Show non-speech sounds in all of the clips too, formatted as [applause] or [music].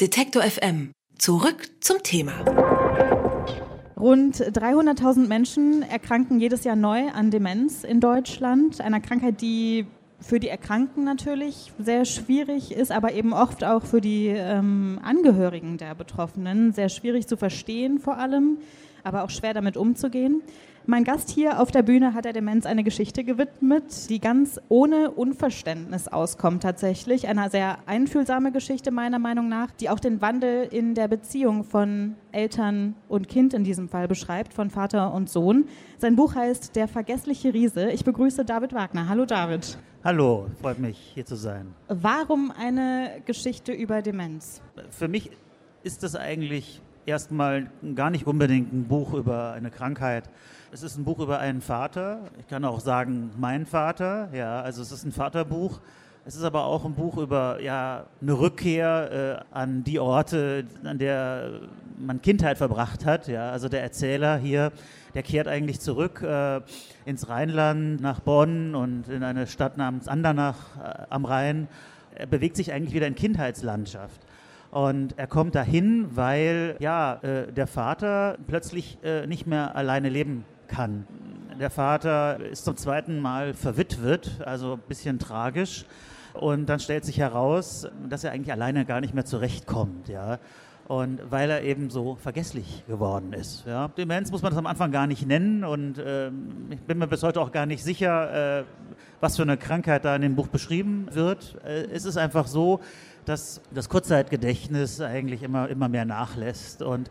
Detektor FM. Zurück zum Thema. Rund 300.000 Menschen erkranken jedes Jahr neu an Demenz in Deutschland, einer Krankheit, die für die Erkrankten natürlich sehr schwierig ist, aber eben oft auch für die ähm, Angehörigen der Betroffenen sehr schwierig zu verstehen vor allem, aber auch schwer damit umzugehen. Mein Gast hier auf der Bühne hat der Demenz eine Geschichte gewidmet, die ganz ohne Unverständnis auskommt tatsächlich. Eine sehr einfühlsame Geschichte meiner Meinung nach, die auch den Wandel in der Beziehung von Eltern und Kind in diesem Fall beschreibt, von Vater und Sohn. Sein Buch heißt Der vergessliche Riese. Ich begrüße David Wagner. Hallo David. Hallo, freut mich hier zu sein. Warum eine Geschichte über Demenz? Für mich ist das eigentlich erstmal gar nicht unbedingt ein Buch über eine Krankheit. Es ist ein Buch über einen Vater. Ich kann auch sagen, mein Vater. Ja, also es ist ein Vaterbuch. Es ist aber auch ein Buch über ja, eine Rückkehr äh, an die Orte, an der man Kindheit verbracht hat. Ja, also der Erzähler hier, der kehrt eigentlich zurück äh, ins Rheinland, nach Bonn und in eine Stadt namens Andernach äh, am Rhein. Er bewegt sich eigentlich wieder in Kindheitslandschaft. Und er kommt dahin, weil ja, äh, der Vater plötzlich äh, nicht mehr alleine leben kann. Der Vater ist zum zweiten Mal verwitwet, also ein bisschen tragisch. Und dann stellt sich heraus, dass er eigentlich alleine gar nicht mehr zurechtkommt. Ja. Und weil er eben so vergesslich geworden ist. Ja. Demenz muss man das am Anfang gar nicht nennen und äh, ich bin mir bis heute auch gar nicht sicher, äh, was für eine Krankheit da in dem Buch beschrieben wird. Äh, es ist einfach so, dass das Kurzzeitgedächtnis eigentlich immer, immer mehr nachlässt. Und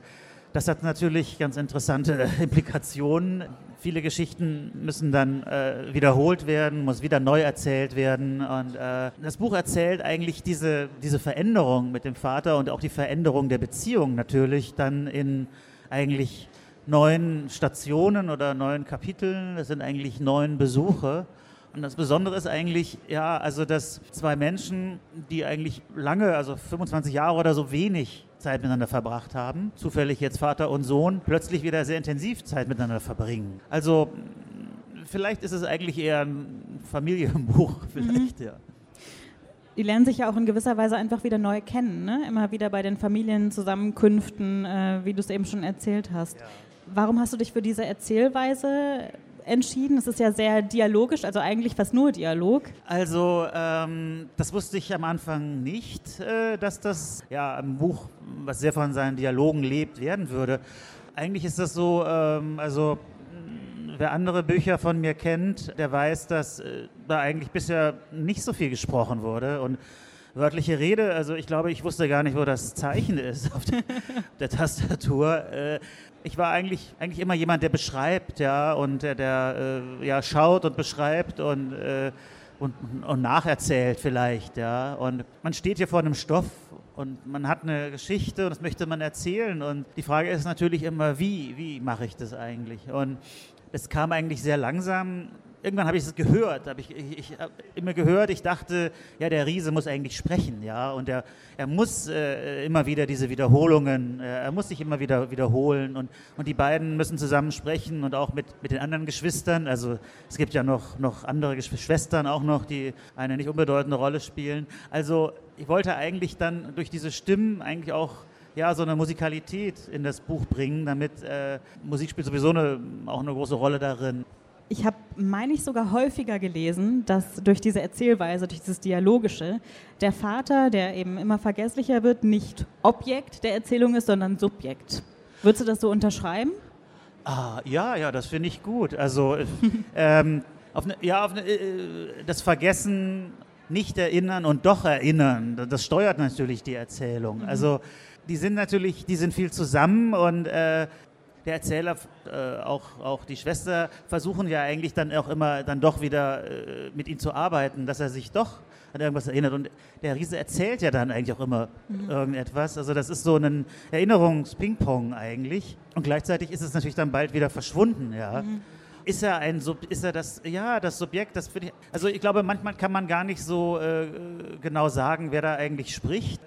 das hat natürlich ganz interessante [laughs] Implikationen. Viele Geschichten müssen dann äh, wiederholt werden, muss wieder neu erzählt werden. Und äh, das Buch erzählt eigentlich diese, diese Veränderung mit dem Vater und auch die Veränderung der Beziehung natürlich dann in eigentlich neun Stationen oder neun Kapiteln. Das sind eigentlich neun Besuche. Und das Besondere ist eigentlich, ja, also dass zwei Menschen, die eigentlich lange, also 25 Jahre oder so wenig Zeit miteinander verbracht haben, zufällig jetzt Vater und Sohn, plötzlich wieder sehr intensiv Zeit miteinander verbringen. Also vielleicht ist es eigentlich eher ein Familienbuch, [laughs] vielleicht, mhm. ja. Die lernen sich ja auch in gewisser Weise einfach wieder neu kennen, ne? immer wieder bei den Familienzusammenkünften, äh, wie du es eben schon erzählt hast. Ja. Warum hast du dich für diese Erzählweise entschieden? Es ist ja sehr dialogisch, also eigentlich fast nur Dialog. Also ähm, das wusste ich am Anfang nicht, äh, dass das ja ein Buch, was sehr von seinen Dialogen lebt, werden würde. Eigentlich ist das so, ähm, also wer andere Bücher von mir kennt, der weiß, dass äh, da eigentlich bisher nicht so viel gesprochen wurde und wörtliche Rede. Also ich glaube, ich wusste gar nicht, wo das Zeichen ist auf der, Tastatur. Äh, ich war eigentlich, eigentlich immer jemand, der beschreibt, ja, und der, der äh, ja, schaut und beschreibt und, äh, und, und nacherzählt vielleicht, ja. Und man steht hier vor einem Stoff und man hat eine Geschichte und das möchte man erzählen. Und die Frage ist natürlich immer, wie, wie mache ich das eigentlich? Und es kam eigentlich sehr langsam irgendwann habe ich es gehört, habe ich, ich, ich hab immer gehört, ich dachte, ja, der Riese muss eigentlich sprechen, ja, und er, er muss äh, immer wieder diese Wiederholungen, äh, er muss sich immer wieder wiederholen und, und die beiden müssen zusammen sprechen und auch mit, mit den anderen Geschwistern, also es gibt ja noch, noch andere Schwestern auch noch, die eine nicht unbedeutende Rolle spielen. Also ich wollte eigentlich dann durch diese Stimmen eigentlich auch ja, so eine Musikalität in das Buch bringen, damit äh, Musik spielt sowieso eine, auch eine große Rolle darin ich habe, meine ich, sogar häufiger gelesen, dass durch diese Erzählweise, durch dieses Dialogische, der Vater, der eben immer vergesslicher wird, nicht Objekt der Erzählung ist, sondern Subjekt. Würdest du das so unterschreiben? Ah, ja, ja, das finde ich gut. Also, [laughs] ähm, auf eine, ja, auf eine, äh, das Vergessen, nicht erinnern und doch erinnern, das steuert natürlich die Erzählung. Mhm. Also, die sind natürlich, die sind viel zusammen und äh, der Erzähler, äh, auch, auch die Schwester, versuchen ja eigentlich dann auch immer dann doch wieder äh, mit ihm zu arbeiten, dass er sich doch an irgendwas erinnert. Und der Riese erzählt ja dann eigentlich auch immer mhm. irgendetwas. Also das ist so ein Erinnerungs-Ping-Pong eigentlich. Und gleichzeitig ist es natürlich dann bald wieder verschwunden, ja. Mhm. Ist er ein Sub ist er das ja das Subjekt das finde ich also ich glaube manchmal kann man gar nicht so äh, genau sagen wer da eigentlich spricht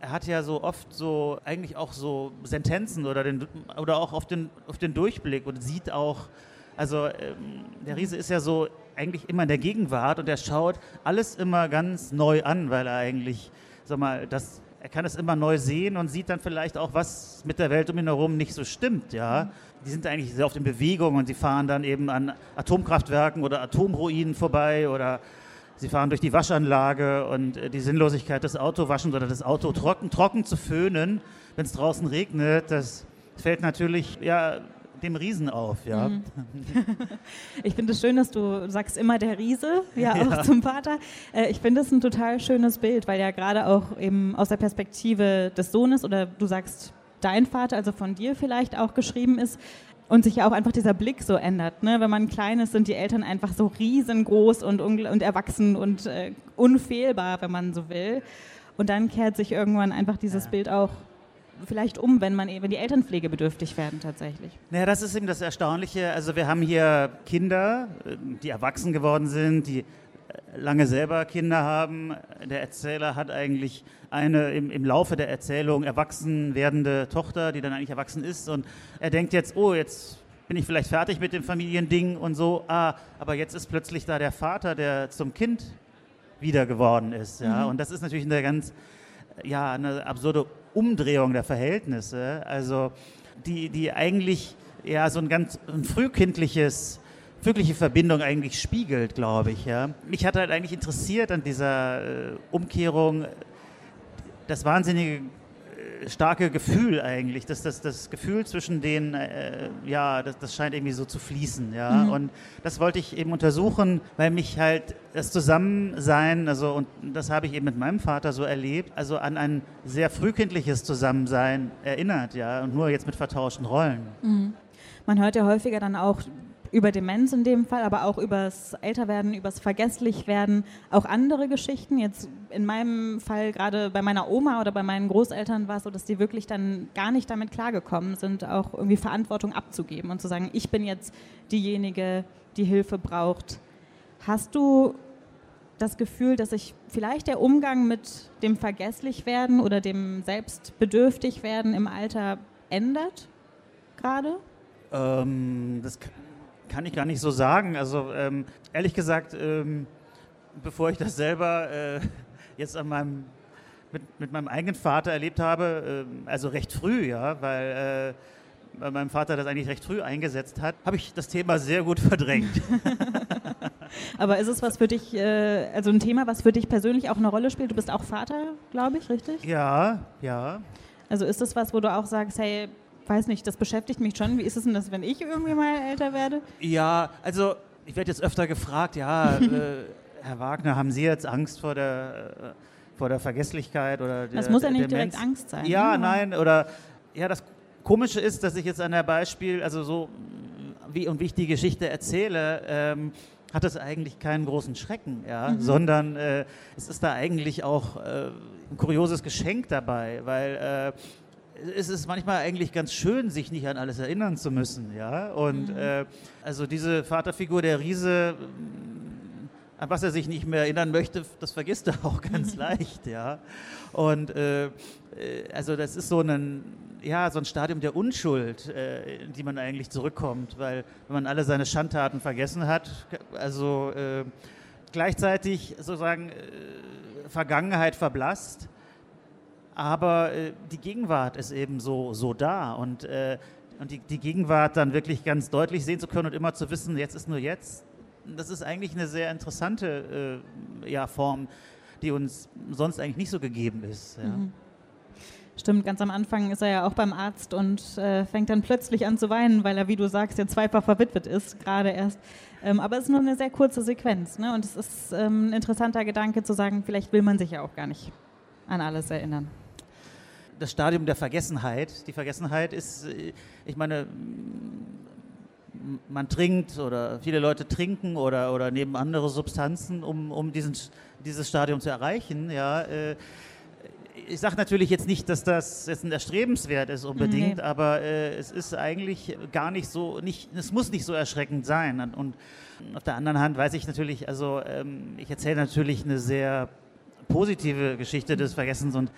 er hat ja so oft so, eigentlich auch so Sentenzen oder, den, oder auch auf den, auf den Durchblick und sieht auch, also ähm, der Riese ist ja so eigentlich immer in der Gegenwart und er schaut alles immer ganz neu an, weil er eigentlich, sag mal, das er kann es immer neu sehen und sieht dann vielleicht auch, was mit der Welt um ihn herum nicht so stimmt, ja. Mhm. Die sind eigentlich sehr oft in Bewegung und sie fahren dann eben an Atomkraftwerken oder Atomruinen vorbei oder sie fahren durch die Waschanlage und äh, die Sinnlosigkeit des Autowaschens oder das Auto trocken, trocken zu föhnen, wenn es draußen regnet, das fällt natürlich ja, dem Riesen auf, ja. Mhm. [laughs] Ich finde es schön, dass du sagst immer der Riese, ja, auch ja. zum Vater. Äh, ich finde es ein total schönes Bild, weil ja gerade auch eben aus der Perspektive des Sohnes oder du sagst dein Vater, also von dir vielleicht auch geschrieben ist, und sich ja auch einfach dieser Blick so ändert. Ne? Wenn man klein ist, sind die Eltern einfach so riesengroß und, und erwachsen und äh, unfehlbar, wenn man so will. Und dann kehrt sich irgendwann einfach dieses ja. Bild auch vielleicht um, wenn, man, wenn die Eltern pflegebedürftig werden tatsächlich? Naja, das ist eben das Erstaunliche. Also wir haben hier Kinder, die erwachsen geworden sind, die lange selber Kinder haben. Der Erzähler hat eigentlich eine im, im Laufe der Erzählung erwachsen werdende Tochter, die dann eigentlich erwachsen ist. Und er denkt jetzt, oh, jetzt bin ich vielleicht fertig mit dem Familiending und so. Ah, aber jetzt ist plötzlich da der Vater, der zum Kind wieder geworden ist. Ja? Mhm. Und das ist natürlich eine ganz, ja, eine absurde Umdrehung der Verhältnisse, also die, die eigentlich ja so ein ganz ein frühkindliches wirkliche Verbindung eigentlich spiegelt, glaube ich. Ja. Mich hat halt eigentlich interessiert an dieser äh, Umkehrung das wahnsinnige starke Gefühl eigentlich, dass das, das Gefühl zwischen denen, äh, ja, das, das scheint irgendwie so zu fließen, ja. Mhm. Und das wollte ich eben untersuchen, weil mich halt das Zusammensein, also und das habe ich eben mit meinem Vater so erlebt, also an ein sehr frühkindliches Zusammensein erinnert, ja, und nur jetzt mit vertauschten Rollen. Mhm. Man hört ja häufiger dann auch über Demenz in dem Fall, aber auch übers Älterwerden, übers Vergesslichwerden, auch andere Geschichten. Jetzt in meinem Fall, gerade bei meiner Oma oder bei meinen Großeltern, war es so, dass die wirklich dann gar nicht damit klargekommen sind, auch irgendwie Verantwortung abzugeben und zu sagen, ich bin jetzt diejenige, die Hilfe braucht. Hast du das Gefühl, dass sich vielleicht der Umgang mit dem Vergesslichwerden oder dem Selbstbedürftigwerden im Alter ändert gerade? Ähm, das kann ich gar nicht so sagen. Also ähm, ehrlich gesagt, ähm, bevor ich das selber äh, jetzt an meinem, mit, mit, meinem eigenen Vater erlebt habe, äh, also recht früh, ja, weil, äh, weil mein Vater das eigentlich recht früh eingesetzt hat, habe ich das Thema sehr gut [laughs] verdrängt. [laughs] Aber ist es was für dich, äh, also ein Thema, was für dich persönlich auch eine Rolle spielt? Du bist auch Vater, glaube ich, richtig? Ja, ja. Also ist das was, wo du auch sagst, hey, weiß nicht, das beschäftigt mich schon. Wie ist es denn das, wenn ich irgendwie mal älter werde? Ja, also ich werde jetzt öfter gefragt, ja, [laughs] äh, Herr Wagner, haben Sie jetzt Angst vor der, äh, vor der Vergesslichkeit oder der, Das muss ja nicht direkt Angst sein. Ja, ne? nein, oder ja, das Komische ist, dass ich jetzt an der Beispiel, also so wie und wie ich die Geschichte erzähle, ähm, hat es eigentlich keinen großen Schrecken, ja, mhm. sondern äh, es ist da eigentlich auch äh, ein kurioses Geschenk dabei, weil äh, es ist manchmal eigentlich ganz schön, sich nicht an alles erinnern zu müssen, ja. Und mhm. äh, also diese Vaterfigur der Riese, an was er sich nicht mehr erinnern möchte, das vergisst er auch ganz leicht, ja. Und äh, äh, also das ist so ein ja, so ein Stadium der Unschuld, äh, in die man eigentlich zurückkommt, weil wenn man alle seine Schandtaten vergessen hat, also äh, gleichzeitig sozusagen äh, Vergangenheit verblasst aber äh, die Gegenwart ist eben so, so da und, äh, und die, die Gegenwart dann wirklich ganz deutlich sehen zu können und immer zu wissen, jetzt ist nur jetzt, das ist eigentlich eine sehr interessante äh, ja, Form, die uns sonst eigentlich nicht so gegeben ist. Ja. Mhm. Stimmt, ganz am Anfang ist er ja auch beim Arzt und äh, fängt dann plötzlich an zu weinen, weil er, wie du sagst, ja zweifach verwitwet ist, gerade erst. Ähm, aber es ist nur eine sehr kurze Sequenz. Ne? Und es ist ähm, ein interessanter Gedanke zu sagen, vielleicht will man sich ja auch gar nicht an alles erinnern das Stadium der Vergessenheit. Die Vergessenheit ist, äh, ich meine, man trinkt oder viele Leute trinken oder, oder nehmen andere Substanzen, um, um diesen, dieses Stadium zu erreichen. Ja, äh, ich sage natürlich jetzt nicht, dass das jetzt ein erstrebenswert ist unbedingt, nee. aber äh, es ist eigentlich gar nicht so, nicht, es muss nicht so erschreckend sein. Und, und auf der anderen Hand weiß ich natürlich, also ähm, ich erzähle natürlich eine sehr positive Geschichte des Vergessens und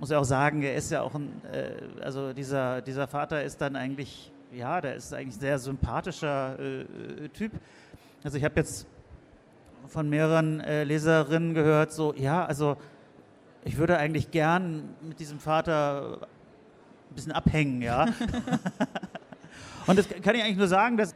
muss ja auch sagen, er ist ja auch ein, äh, also dieser, dieser Vater ist dann eigentlich, ja, der ist eigentlich ein sehr sympathischer äh, Typ. Also ich habe jetzt von mehreren äh, Leserinnen gehört, so, ja, also ich würde eigentlich gern mit diesem Vater ein bisschen abhängen, ja. [laughs] Und das kann ich eigentlich nur sagen, dass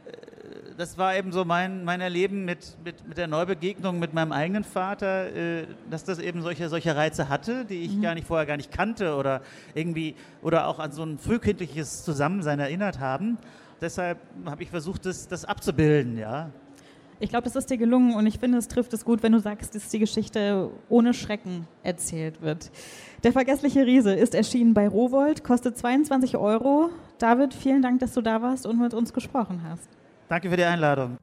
das war eben so mein, mein Erleben mit, mit, mit der Neubegegnung mit meinem eigenen Vater, äh, dass das eben solche, solche Reize hatte, die ich mhm. gar nicht vorher gar nicht kannte oder irgendwie oder auch an so ein frühkindliches Zusammensein erinnert haben. Deshalb habe ich versucht, das, das abzubilden, ja. Ich glaube, das ist dir gelungen und ich finde, es trifft es gut, wenn du sagst, dass die Geschichte ohne Schrecken erzählt wird. Der vergessliche Riese ist erschienen bei Rowold, kostet 22 Euro. David, vielen Dank, dass du da warst und mit uns gesprochen hast. Danke für die Einladung.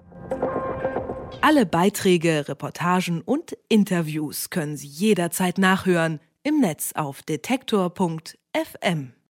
Alle Beiträge, Reportagen und Interviews können Sie jederzeit nachhören im Netz auf detektor.fm.